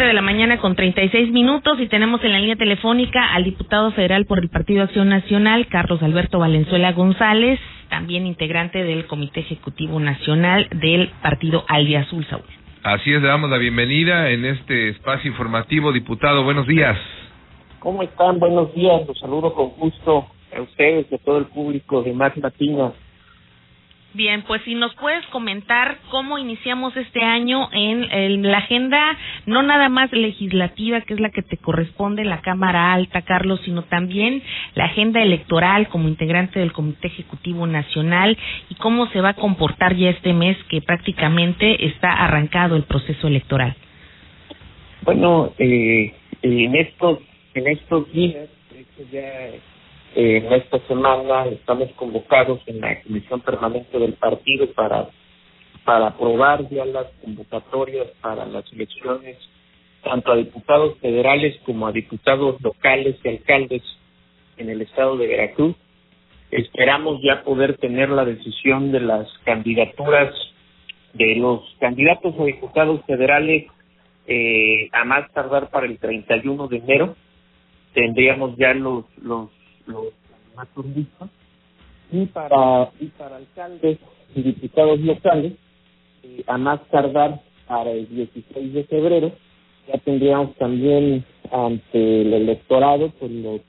7 de la mañana con 36 minutos y tenemos en la línea telefónica al diputado federal por el Partido Acción Nacional, Carlos Alberto Valenzuela González, también integrante del Comité Ejecutivo Nacional del Partido Aldia Azul, Saúl. Así es, le damos la bienvenida en este espacio informativo. Diputado, buenos días. ¿Cómo están? Buenos días. Los saludo con gusto a ustedes y a todo el público de Más Latina. Bien, pues si nos puedes comentar cómo iniciamos este año en, la agenda, no nada más legislativa, que es la que te corresponde la Cámara Alta, Carlos, sino también la agenda electoral como integrante del Comité Ejecutivo Nacional y cómo se va a comportar ya este mes que prácticamente está arrancado el proceso electoral. Bueno, eh, en estos en estos días, ya en esta semana estamos convocados en la Comisión Permanente del Partido para, para aprobar ya las convocatorias para las elecciones tanto a diputados federales como a diputados locales y alcaldes en el estado de Veracruz. Esperamos ya poder tener la decisión de las candidaturas de los candidatos a diputados federales eh, a más tardar para el 31 de enero. Tendríamos ya los, los los y para y para alcaldes. y diputados locales eh, a más tardar para el 16 de febrero ya tendríamos también ante el electorado pues los,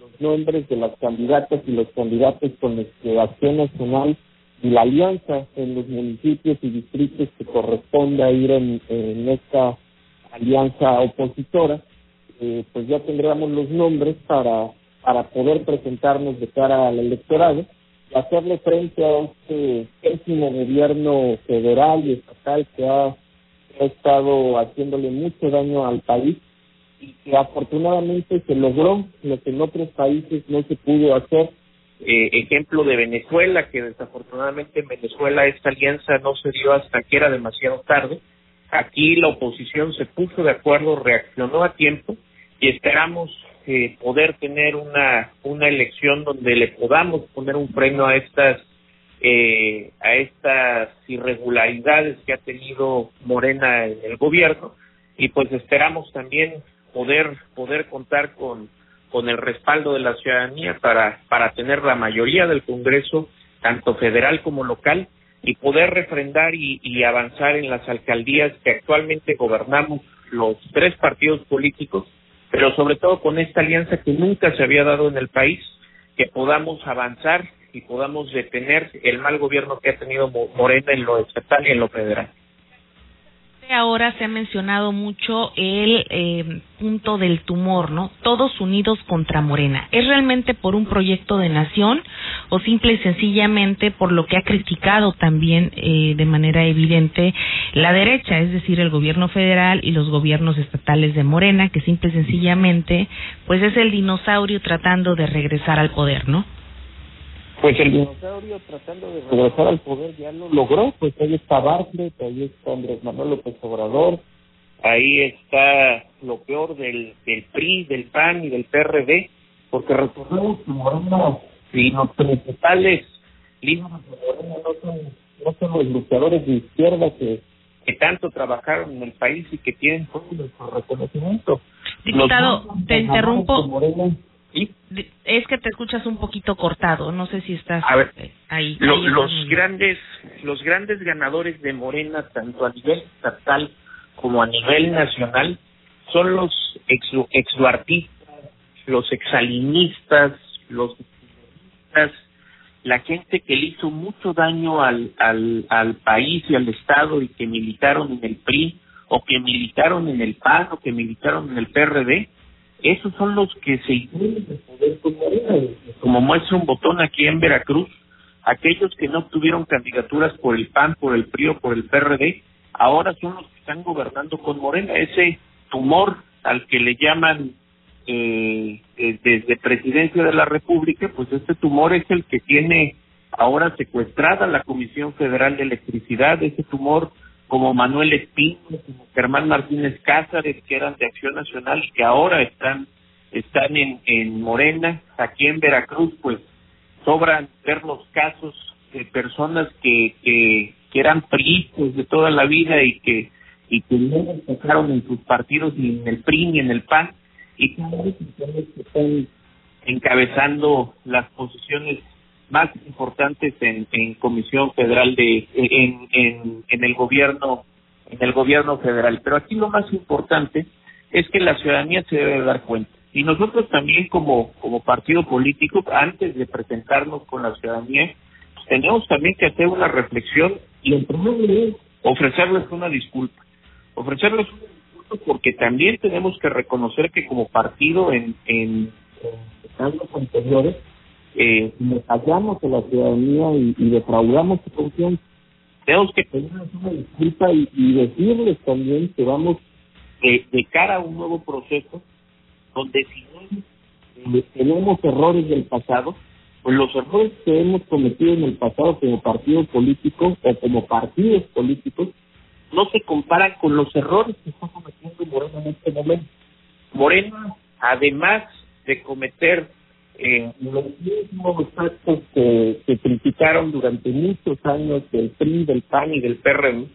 los nombres de las candidatas y los candidatos con los que Acción Nacional y la alianza en los municipios y distritos que corresponde a ir en, en esta alianza opositora, eh, pues ya tendríamos los nombres para para poder presentarnos de cara al electorado y hacerle frente a este pésimo gobierno federal y estatal que ha, estado haciéndole mucho daño al país y que afortunadamente se logró lo que en otros países no se pudo hacer. Eh, ejemplo de Venezuela, que desafortunadamente en Venezuela esta alianza no se dio hasta que era demasiado tarde. Aquí la oposición se puso de acuerdo, reaccionó a tiempo y esperamos eh, poder tener una, una elección donde le podamos poner un freno a estas eh, a estas irregularidades que ha tenido Morena en el gobierno y pues esperamos también poder poder contar con con el respaldo de la ciudadanía para para tener la mayoría del Congreso tanto federal como local y poder refrendar y, y avanzar en las alcaldías que actualmente gobernamos los tres partidos políticos pero sobre todo con esta alianza que nunca se había dado en el país, que podamos avanzar y podamos detener el mal gobierno que ha tenido Morena en lo estatal y en lo federal ahora se ha mencionado mucho el eh, punto del tumor, ¿no? Todos unidos contra Morena. ¿Es realmente por un proyecto de nación o simple y sencillamente por lo que ha criticado también eh, de manera evidente la derecha, es decir, el gobierno federal y los gobiernos estatales de Morena, que simple y sencillamente, pues es el dinosaurio tratando de regresar al poder, ¿no? Pues el dinosaurio tratando de regresar al poder ya lo logró, pues ahí está Bartlett, ahí está Andrés Manuel López Obrador, ahí está lo peor del, del PRI, del PAN y del PRD, porque recordemos que Morena y los principales líderes de Morena no son, no son los luchadores de izquierda que, que tanto trabajaron en el país y que tienen todo nuestro reconocimiento. Diputado, te interrumpo. Es que te escuchas un poquito cortado, no sé si estás eh, ahí. los grandes, los grandes ganadores de Morena, tanto a nivel estatal como a nivel nacional, son los ex, exuartistas, los exalinistas, los la gente que le hizo mucho daño al, al, al país y al Estado y que militaron en el PRI o que militaron en el PAN o que militaron en el PRD, esos son los que se incluyen poder como muestra un botón aquí en Veracruz, aquellos que no obtuvieron candidaturas por el PAN, por el PRI o por el PRD, ahora son los que están gobernando con Morena, ese tumor al que le llaman eh, desde presidencia de la República, pues este tumor es el que tiene ahora secuestrada la Comisión Federal de Electricidad, ese tumor como Manuel Espín, como Germán Martínez Cázares, que eran de Acción Nacional y que ahora están están en, en Morena, aquí en Veracruz, pues sobran ver los casos de personas que, que, eran priistas de toda la vida y que y que no destacaron en sus partidos ni en el PRI ni en el PAN y que están encabezando las posiciones más importantes en, en Comisión Federal de en, en, en el gobierno en el gobierno federal. Pero aquí lo más importante es que la ciudadanía se debe dar cuenta. Y nosotros también como, como partido político, antes de presentarnos con la ciudadanía, pues tenemos también que hacer una reflexión y en primer lugar ofrecerles una disculpa. Ofrecerles una disculpa porque también tenemos que reconocer que como partido en, en, años anteriores eh, nos fallamos a la ciudadanía y, defraudamos su confianza tenemos que pedirles una disculpa y, decirles también que vamos de, de, cara a un nuevo proceso donde si tenemos errores del pasado, pues los errores que hemos cometido en el pasado como partido político o como partidos políticos no se comparan con los errores que está cometiendo Morena en este momento. Morena, además de cometer eh, los mismos actos que, que criticaron durante muchos años del PRI, del PAN y del PRM,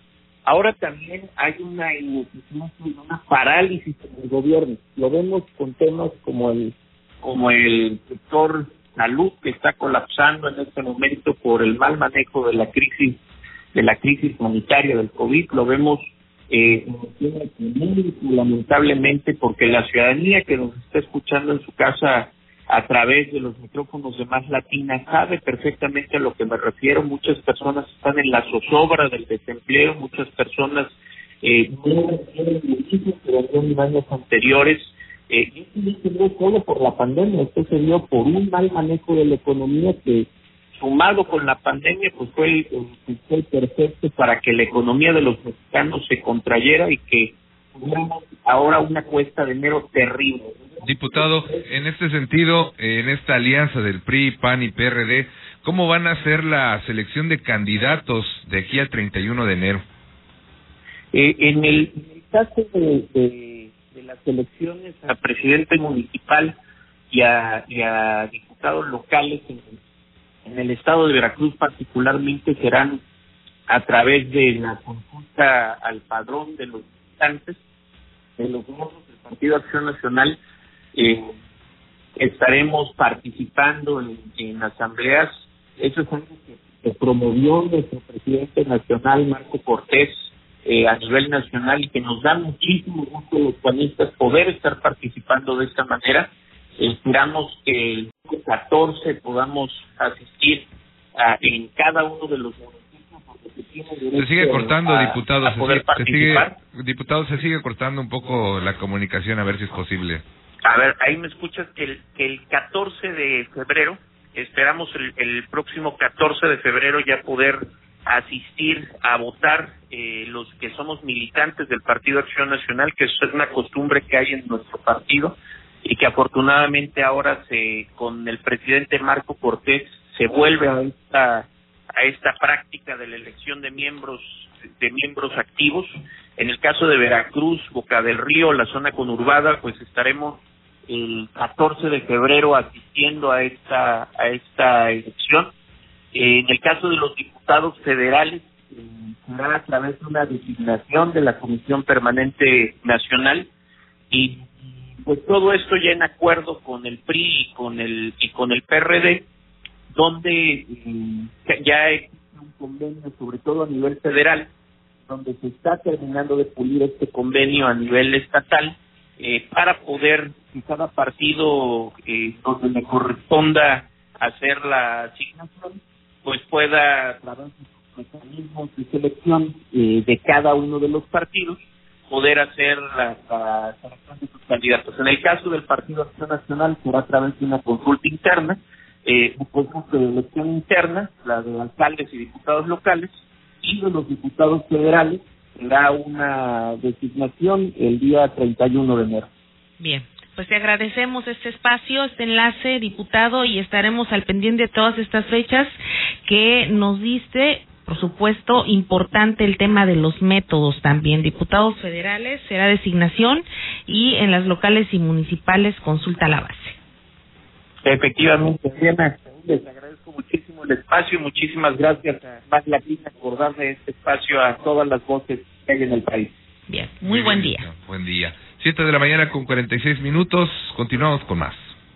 ahora también hay una ineficiencia una parálisis en el gobierno. Lo vemos con temas como el como el sector salud que está colapsando en este momento por el mal manejo de la crisis de la crisis sanitaria del COVID. Lo vemos eh, lamentablemente porque la ciudadanía que nos está escuchando en su casa a través de los micrófonos de Más Latina sabe perfectamente a lo que me refiero. Muchas personas están en la zozobra del desempleo, muchas personas eh, en años anteriores. Eh, no se solo por la pandemia, esto se dio por un mal manejo de la economía que sumado con la pandemia, pues fue el, el, perfecto para que la economía de los mexicanos se contrayera y que ahora una cuesta de enero terrible. Diputado, en este sentido, en esta alianza del PRI, PAN y PRD, ¿cómo van a hacer la selección de candidatos de aquí al 31 de enero? Eh, en, el, caso de, de, las elecciones a presidente municipal y a, y a diputados locales en, en el estado de Veracruz particularmente serán a través de la consulta al padrón de los militantes de los miembros del Partido Acción Nacional eh, estaremos participando en, asambleas. Eso es algo que, promovió nuestro presidente nacional, Marco Cortés, eh, a nivel nacional y que nos da muchísimo gusto los panistas poder estar participando de esta manera. Esperamos que el 14 podamos asistir a, en cada uno de los se sigue cortando, diputado. se, sigue, diputado, se sigue cortando un poco la comunicación, a ver si es posible. A ver, ahí me escuchas que el, que el 14 de febrero, esperamos el, el próximo 14 de febrero ya poder asistir a votar eh, los que somos militantes del Partido Acción Nacional, que eso es una costumbre que hay en nuestro partido y que afortunadamente ahora se con el presidente Marco Cortés se vuelve a esta a esta práctica de la elección de miembros de miembros activos. En el caso de Veracruz, Boca del Río, la zona conurbada, pues estaremos el 14 de febrero asistiendo a esta a esta elección. en el caso de los diputados federales, será a través de una designación de la Comisión Permanente Nacional y pues todo esto ya en acuerdo con el PRI y con el y con el PRD, donde eh, ya existe un convenio, sobre todo a nivel federal, donde se está terminando de pulir este convenio a nivel estatal eh, para poder que cada partido eh, donde le corresponda hacer la asignación, pues pueda, a través de los mecanismos de selección eh, de cada uno de los partidos, poder hacer la selección de sus candidatos. En el caso del Partido Acción Nacional será a través de una consulta interna, eh, conjunto de elección interna, la de alcaldes y diputados locales, y de los diputados federales, será una designación el día 31 de enero. Bien, pues te agradecemos este espacio, este enlace, diputado, y estaremos al pendiente de todas estas fechas que nos diste. Por supuesto, importante el tema de los métodos también. Diputados federales será designación y en las locales y municipales consulta la base. Efectivamente, Diana, les agradezco muchísimo el espacio y muchísimas gracias a Más Latina por darle este espacio a todas las voces que hay en el país. Bien, muy, buen día. Buen día. Siete de la mañana con 46 minutos. Continuamos con más.